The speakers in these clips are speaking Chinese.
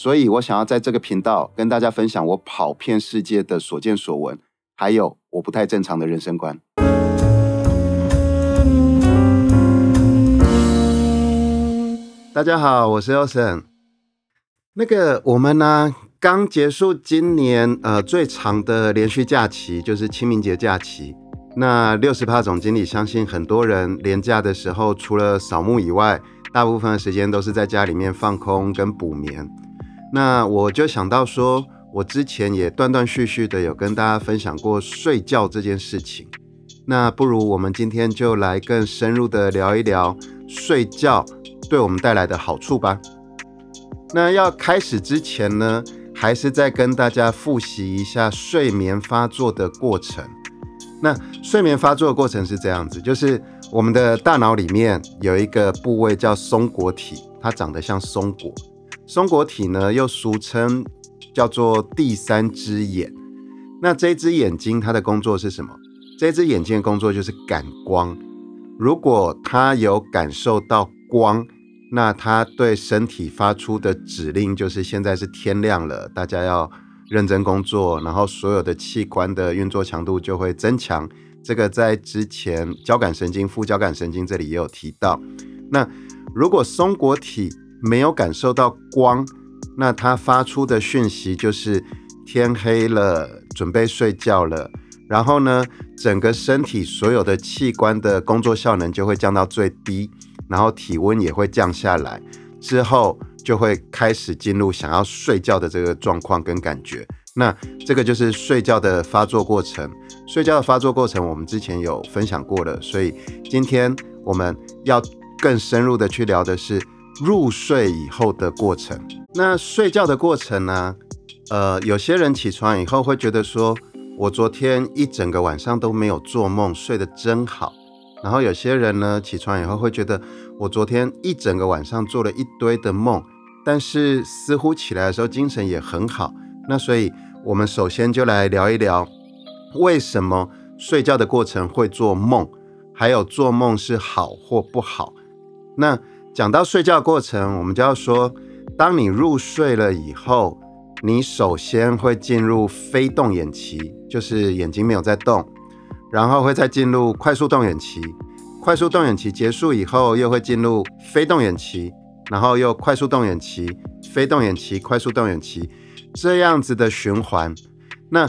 所以我想要在这个频道跟大家分享我跑遍世界的所见所闻，还有我不太正常的人生观。大家好，我是 Olsen。那个我们呢刚结束今年呃最长的连续假期，就是清明节假期。那六十趴总经理相信很多人连假的时候，除了扫墓以外，大部分的时间都是在家里面放空跟补眠。那我就想到说，我之前也断断续续的有跟大家分享过睡觉这件事情。那不如我们今天就来更深入的聊一聊睡觉对我们带来的好处吧。那要开始之前呢，还是再跟大家复习一下睡眠发作的过程。那睡眠发作的过程是这样子，就是我们的大脑里面有一个部位叫松果体，它长得像松果。松果体呢，又俗称叫做第三只眼。那这只眼睛它的工作是什么？这只眼睛的工作就是感光。如果它有感受到光，那它对身体发出的指令就是现在是天亮了，大家要认真工作，然后所有的器官的运作强度就会增强。这个在之前交感神经、副交感神经这里也有提到。那如果松果体没有感受到光，那它发出的讯息就是天黑了，准备睡觉了。然后呢，整个身体所有的器官的工作效能就会降到最低，然后体温也会降下来，之后就会开始进入想要睡觉的这个状况跟感觉。那这个就是睡觉的发作过程。睡觉的发作过程我们之前有分享过了，所以今天我们要更深入的去聊的是。入睡以后的过程，那睡觉的过程呢？呃，有些人起床以后会觉得说，我昨天一整个晚上都没有做梦，睡得真好。然后有些人呢，起床以后会觉得，我昨天一整个晚上做了一堆的梦，但是似乎起来的时候精神也很好。那所以，我们首先就来聊一聊，为什么睡觉的过程会做梦，还有做梦是好或不好。那讲到睡觉过程，我们就要说，当你入睡了以后，你首先会进入非动眼期，就是眼睛没有在动，然后会再进入快速动眼期，快速动眼期结束以后，又会进入非动眼期，然后又快速动眼期，非动眼期，快速动眼期，这样子的循环。那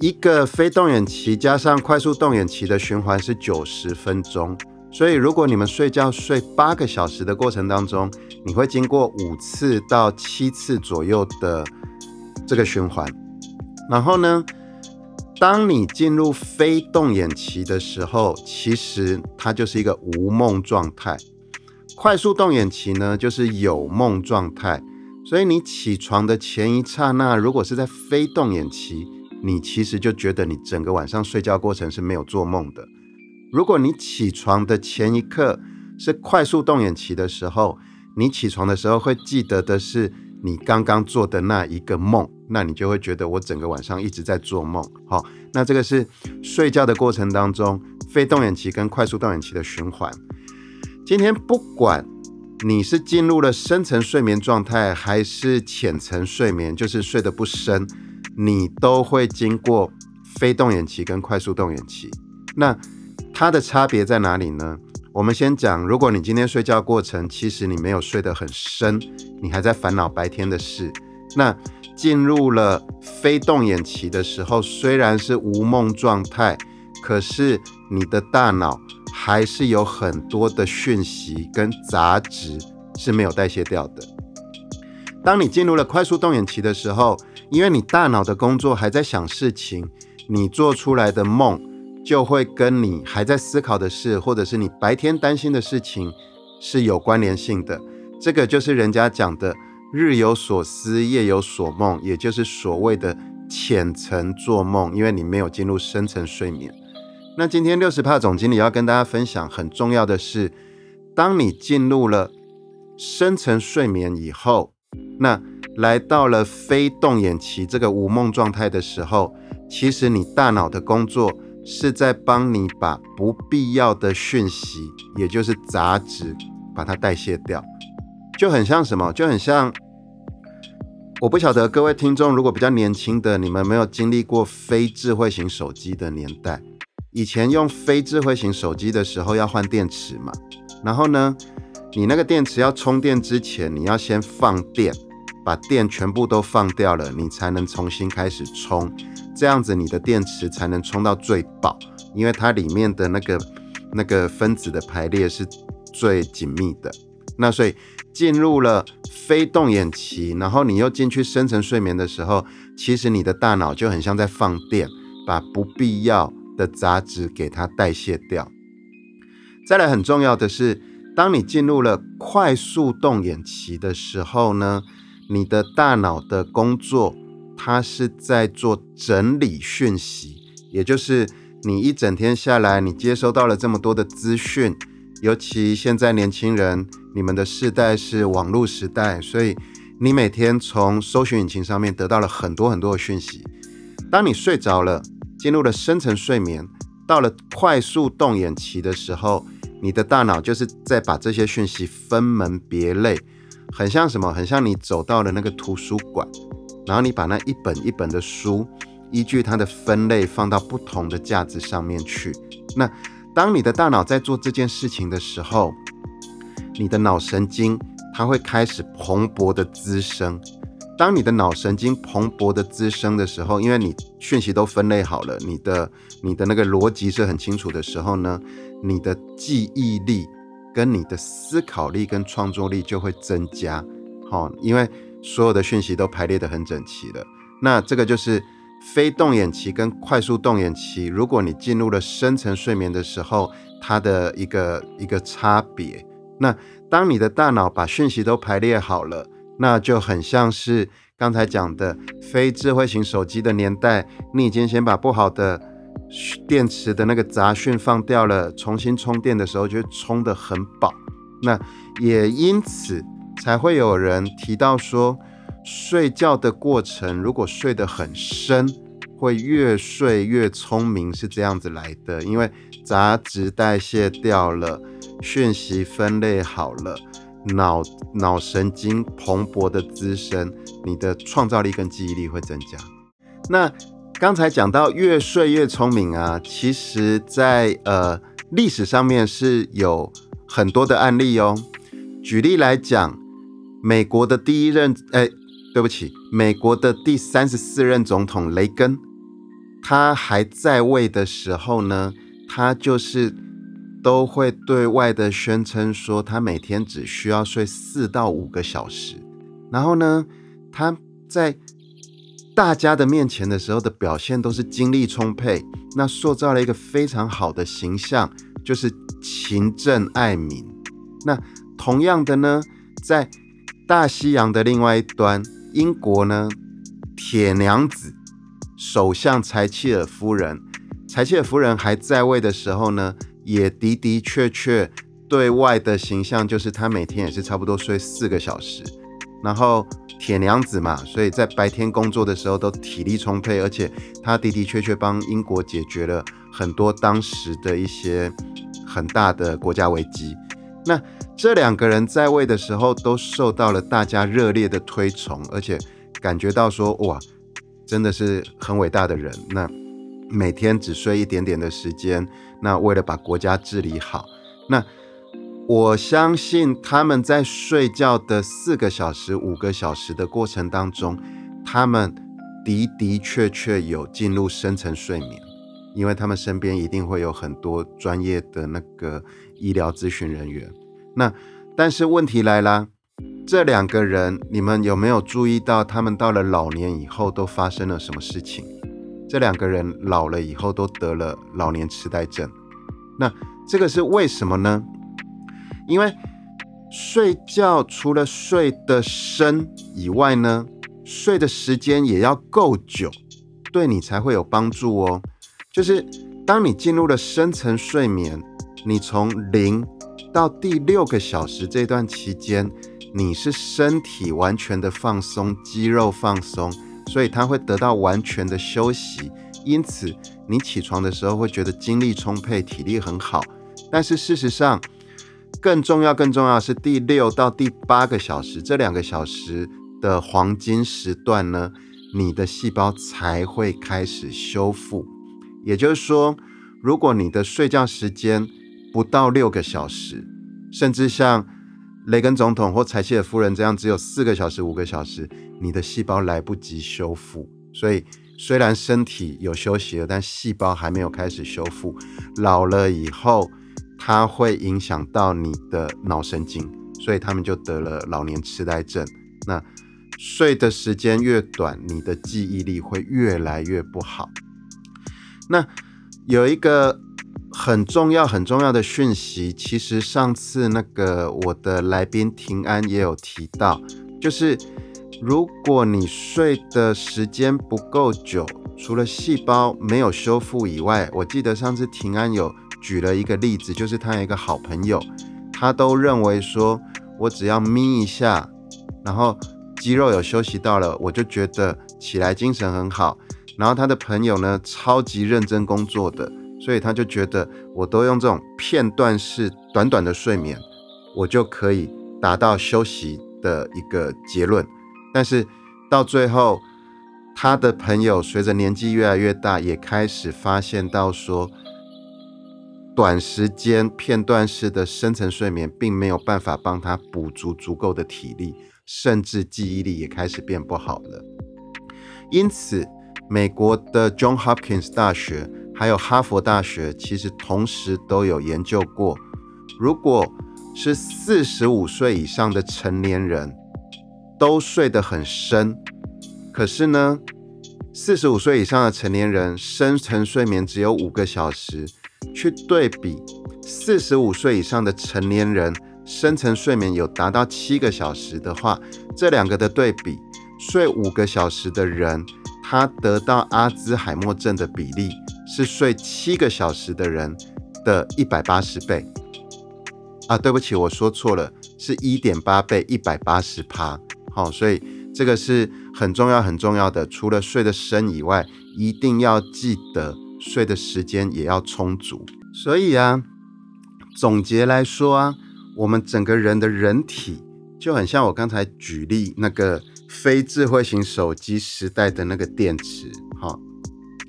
一个非动眼期加上快速动眼期的循环是九十分钟。所以，如果你们睡觉睡八个小时的过程当中，你会经过五次到七次左右的这个循环。然后呢，当你进入非动眼期的时候，其实它就是一个无梦状态。快速动眼期呢，就是有梦状态。所以你起床的前一刹那，如果是在非动眼期，你其实就觉得你整个晚上睡觉过程是没有做梦的。如果你起床的前一刻是快速动眼期的时候，你起床的时候会记得的是你刚刚做的那一个梦，那你就会觉得我整个晚上一直在做梦。好，那这个是睡觉的过程当中非动眼期跟快速动眼期的循环。今天不管你是进入了深层睡眠状态还是浅层睡眠，就是睡得不深，你都会经过非动眼期跟快速动眼期。那它的差别在哪里呢？我们先讲，如果你今天睡觉过程，其实你没有睡得很深，你还在烦恼白天的事。那进入了非动眼期的时候，虽然是无梦状态，可是你的大脑还是有很多的讯息跟杂质是没有代谢掉的。当你进入了快速动眼期的时候，因为你大脑的工作还在想事情，你做出来的梦。就会跟你还在思考的事，或者是你白天担心的事情是有关联性的。这个就是人家讲的“日有所思，夜有所梦”，也就是所谓的浅层做梦，因为你没有进入深层睡眠。那今天六十帕总经理要跟大家分享很重要的是，当你进入了深层睡眠以后，那来到了非动眼期这个无梦状态的时候，其实你大脑的工作是在帮你把不必要的讯息，也就是杂质，把它代谢掉，就很像什么？就很像，我不晓得各位听众如果比较年轻的，你们没有经历过非智慧型手机的年代。以前用非智慧型手机的时候要换电池嘛，然后呢，你那个电池要充电之前，你要先放电，把电全部都放掉了，你才能重新开始充，这样子你的电池才能充到最饱，因为它里面的那个那个分子的排列是最紧密的。那所以进入了非动眼期，然后你又进去深层睡眠的时候，其实你的大脑就很像在放电，把不必要。的杂质给它代谢掉。再来很重要的是，当你进入了快速动眼期的时候呢，你的大脑的工作，它是在做整理讯息，也就是你一整天下来，你接收到了这么多的资讯，尤其现在年轻人，你们的世代是网络时代，所以你每天从搜寻引擎上面得到了很多很多的讯息。当你睡着了。进入了深层睡眠，到了快速动眼期的时候，你的大脑就是在把这些讯息分门别类，很像什么？很像你走到了那个图书馆，然后你把那一本一本的书，依据它的分类放到不同的架子上面去。那当你的大脑在做这件事情的时候，你的脑神经它会开始蓬勃的滋生。当你的脑神经蓬勃的滋生的时候，因为你讯息都分类好了，你的你的那个逻辑是很清楚的时候呢，你的记忆力跟你的思考力跟创作力就会增加。好，因为所有的讯息都排列的很整齐了。那这个就是非动眼期跟快速动眼期，如果你进入了深层睡眠的时候，它的一个一个差别。那当你的大脑把讯息都排列好了。那就很像是刚才讲的非智慧型手机的年代，你已经先把不好的电池的那个杂讯放掉了，重新充电的时候就充得很饱。那也因此才会有人提到说，睡觉的过程如果睡得很深，会越睡越聪明，是这样子来的，因为杂质代谢掉了，讯息分类好了。脑脑神经蓬勃的滋生，你的创造力跟记忆力会增加。那刚才讲到越睡越聪明啊，其实在呃历史上面是有很多的案例哦。举例来讲，美国的第一任，哎，对不起，美国的第三十四任总统雷根，他还在位的时候呢，他就是。都会对外的宣称说，他每天只需要睡四到五个小时。然后呢，他在大家的面前的时候的表现都是精力充沛，那塑造了一个非常好的形象，就是勤政爱民。那同样的呢，在大西洋的另外一端，英国呢，铁娘子首相柴契尔夫人，柴契尔夫人还在位的时候呢。也的的确确对外的形象就是她每天也是差不多睡四个小时，然后铁娘子嘛，所以在白天工作的时候都体力充沛，而且她的的确确帮英国解决了很多当时的一些很大的国家危机。那这两个人在位的时候都受到了大家热烈的推崇，而且感觉到说哇，真的是很伟大的人。那每天只睡一点点的时间，那为了把国家治理好，那我相信他们在睡觉的四个小时、五个小时的过程当中，他们的的确确有进入深层睡眠，因为他们身边一定会有很多专业的那个医疗咨询人员。那但是问题来了，这两个人，你们有没有注意到他们到了老年以后都发生了什么事情？这两个人老了以后都得了老年痴呆症，那这个是为什么呢？因为睡觉除了睡得深以外呢，睡的时间也要够久，对你才会有帮助哦。就是当你进入了深层睡眠，你从零到第六个小时这段期间，你是身体完全的放松，肌肉放松，所以它会得到完全的休息。因此，你起床的时候会觉得精力充沛，体力很好。但是事实上，更重要、更重要是第六到第八个小时这两个小时的黄金时段呢，你的细胞才会开始修复。也就是说，如果你的睡觉时间不到六个小时，甚至像雷根总统或柴契尔夫人这样只有四个小时、五个小时，你的细胞来不及修复，所以。虽然身体有休息了，但细胞还没有开始修复。老了以后，它会影响到你的脑神经，所以他们就得了老年痴呆症。那睡的时间越短，你的记忆力会越来越不好。那有一个很重要、很重要的讯息，其实上次那个我的来宾平安也有提到，就是。如果你睡的时间不够久，除了细胞没有修复以外，我记得上次平安有举了一个例子，就是他有一个好朋友，他都认为说，我只要眯一下，然后肌肉有休息到了，我就觉得起来精神很好。然后他的朋友呢，超级认真工作的，所以他就觉得我都用这种片段式短短的睡眠，我就可以达到休息的一个结论。但是到最后，他的朋友随着年纪越来越大，也开始发现到说，短时间片段式的深层睡眠并没有办法帮他补足足够的体力，甚至记忆力也开始变不好了。因此，美国的 John Hopkins 大学还有哈佛大学其实同时都有研究过，如果是四十五岁以上的成年人。都睡得很深，可是呢，四十五岁以上的成年人深层睡眠只有五个小时，去对比四十五岁以上的成年人深层睡眠有达到七个小时的话，这两个的对比，睡五个小时的人，他得到阿兹海默症的比例是睡七个小时的人的一百八十倍。啊，对不起，我说错了，是一点八倍，一百八十趴。好，所以这个是很重要很重要的。除了睡得深以外，一定要记得睡的时间也要充足。所以啊，总结来说啊，我们整个人的人体就很像我刚才举例那个非智慧型手机时代的那个电池。哈，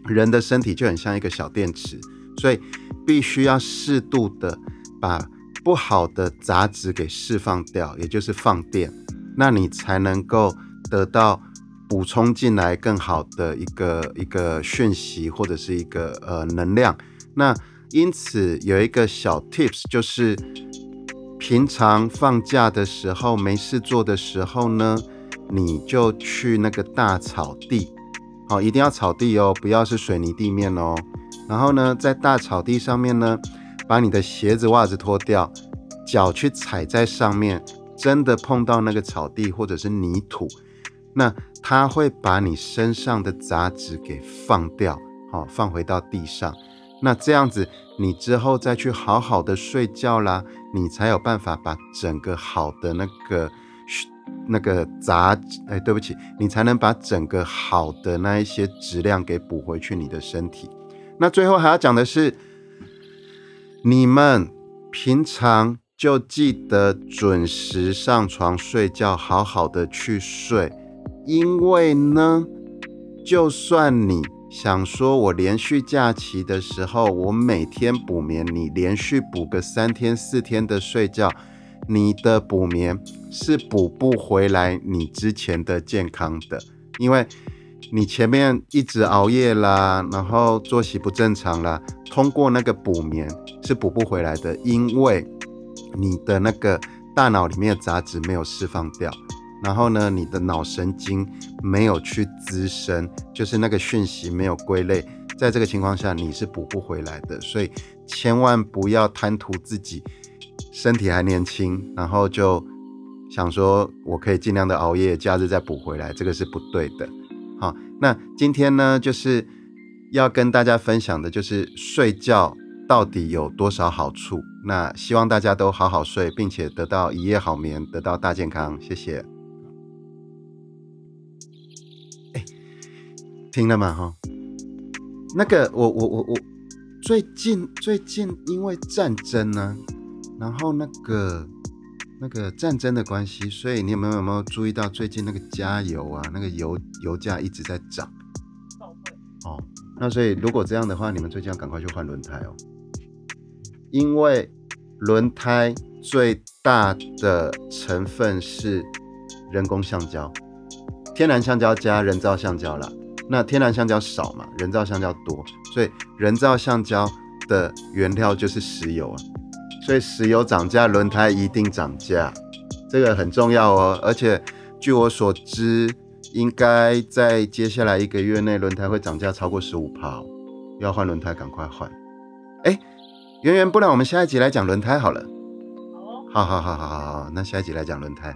人的身体就很像一个小电池，所以必须要适度的把不好的杂质给释放掉，也就是放电。那你才能够得到补充进来更好的一个一个讯息或者是一个呃能量。那因此有一个小 tips，就是平常放假的时候没事做的时候呢，你就去那个大草地，好，一定要草地哦，不要是水泥地面哦。然后呢，在大草地上面呢，把你的鞋子袜子脱掉，脚去踩在上面。真的碰到那个草地或者是泥土，那它会把你身上的杂质给放掉，好放回到地上。那这样子，你之后再去好好的睡觉啦，你才有办法把整个好的那个那个杂，哎，对不起，你才能把整个好的那一些质量给补回去你的身体。那最后还要讲的是，你们平常。就记得准时上床睡觉，好好的去睡。因为呢，就算你想说我连续假期的时候，我每天补眠，你连续补个三天四天的睡觉，你的补眠是补不回来你之前的健康的，因为你前面一直熬夜啦，然后作息不正常啦，通过那个补眠是补不回来的，因为。你的那个大脑里面的杂质没有释放掉，然后呢，你的脑神经没有去滋生，就是那个讯息没有归类，在这个情况下你是补不回来的，所以千万不要贪图自己身体还年轻，然后就想说我可以尽量的熬夜，假日再补回来，这个是不对的。好，那今天呢，就是要跟大家分享的，就是睡觉到底有多少好处。那希望大家都好好睡，并且得到一夜好眠，得到大健康。谢谢。哎，听了吗？哈，那个，我我我我，最近最近因为战争呢，然后那个。那个战争的关系，所以你有没有有没有注意到最近那个加油啊，那个油油价一直在涨？哦，那所以如果这样的话，你们最近要赶快去换轮胎哦，因为轮胎最大的成分是人工橡胶，天然橡胶加人造橡胶啦。那天然橡胶少嘛，人造橡胶多，所以人造橡胶的原料就是石油啊。所以石油涨价，轮胎一定涨价，这个很重要哦。而且据我所知，应该在接下来一个月内，轮胎会涨价超过十五帕。要换轮胎，赶快换。哎，圆圆，不然我们下一集来讲轮胎好了。好，好好好好好，那下一集来讲轮胎。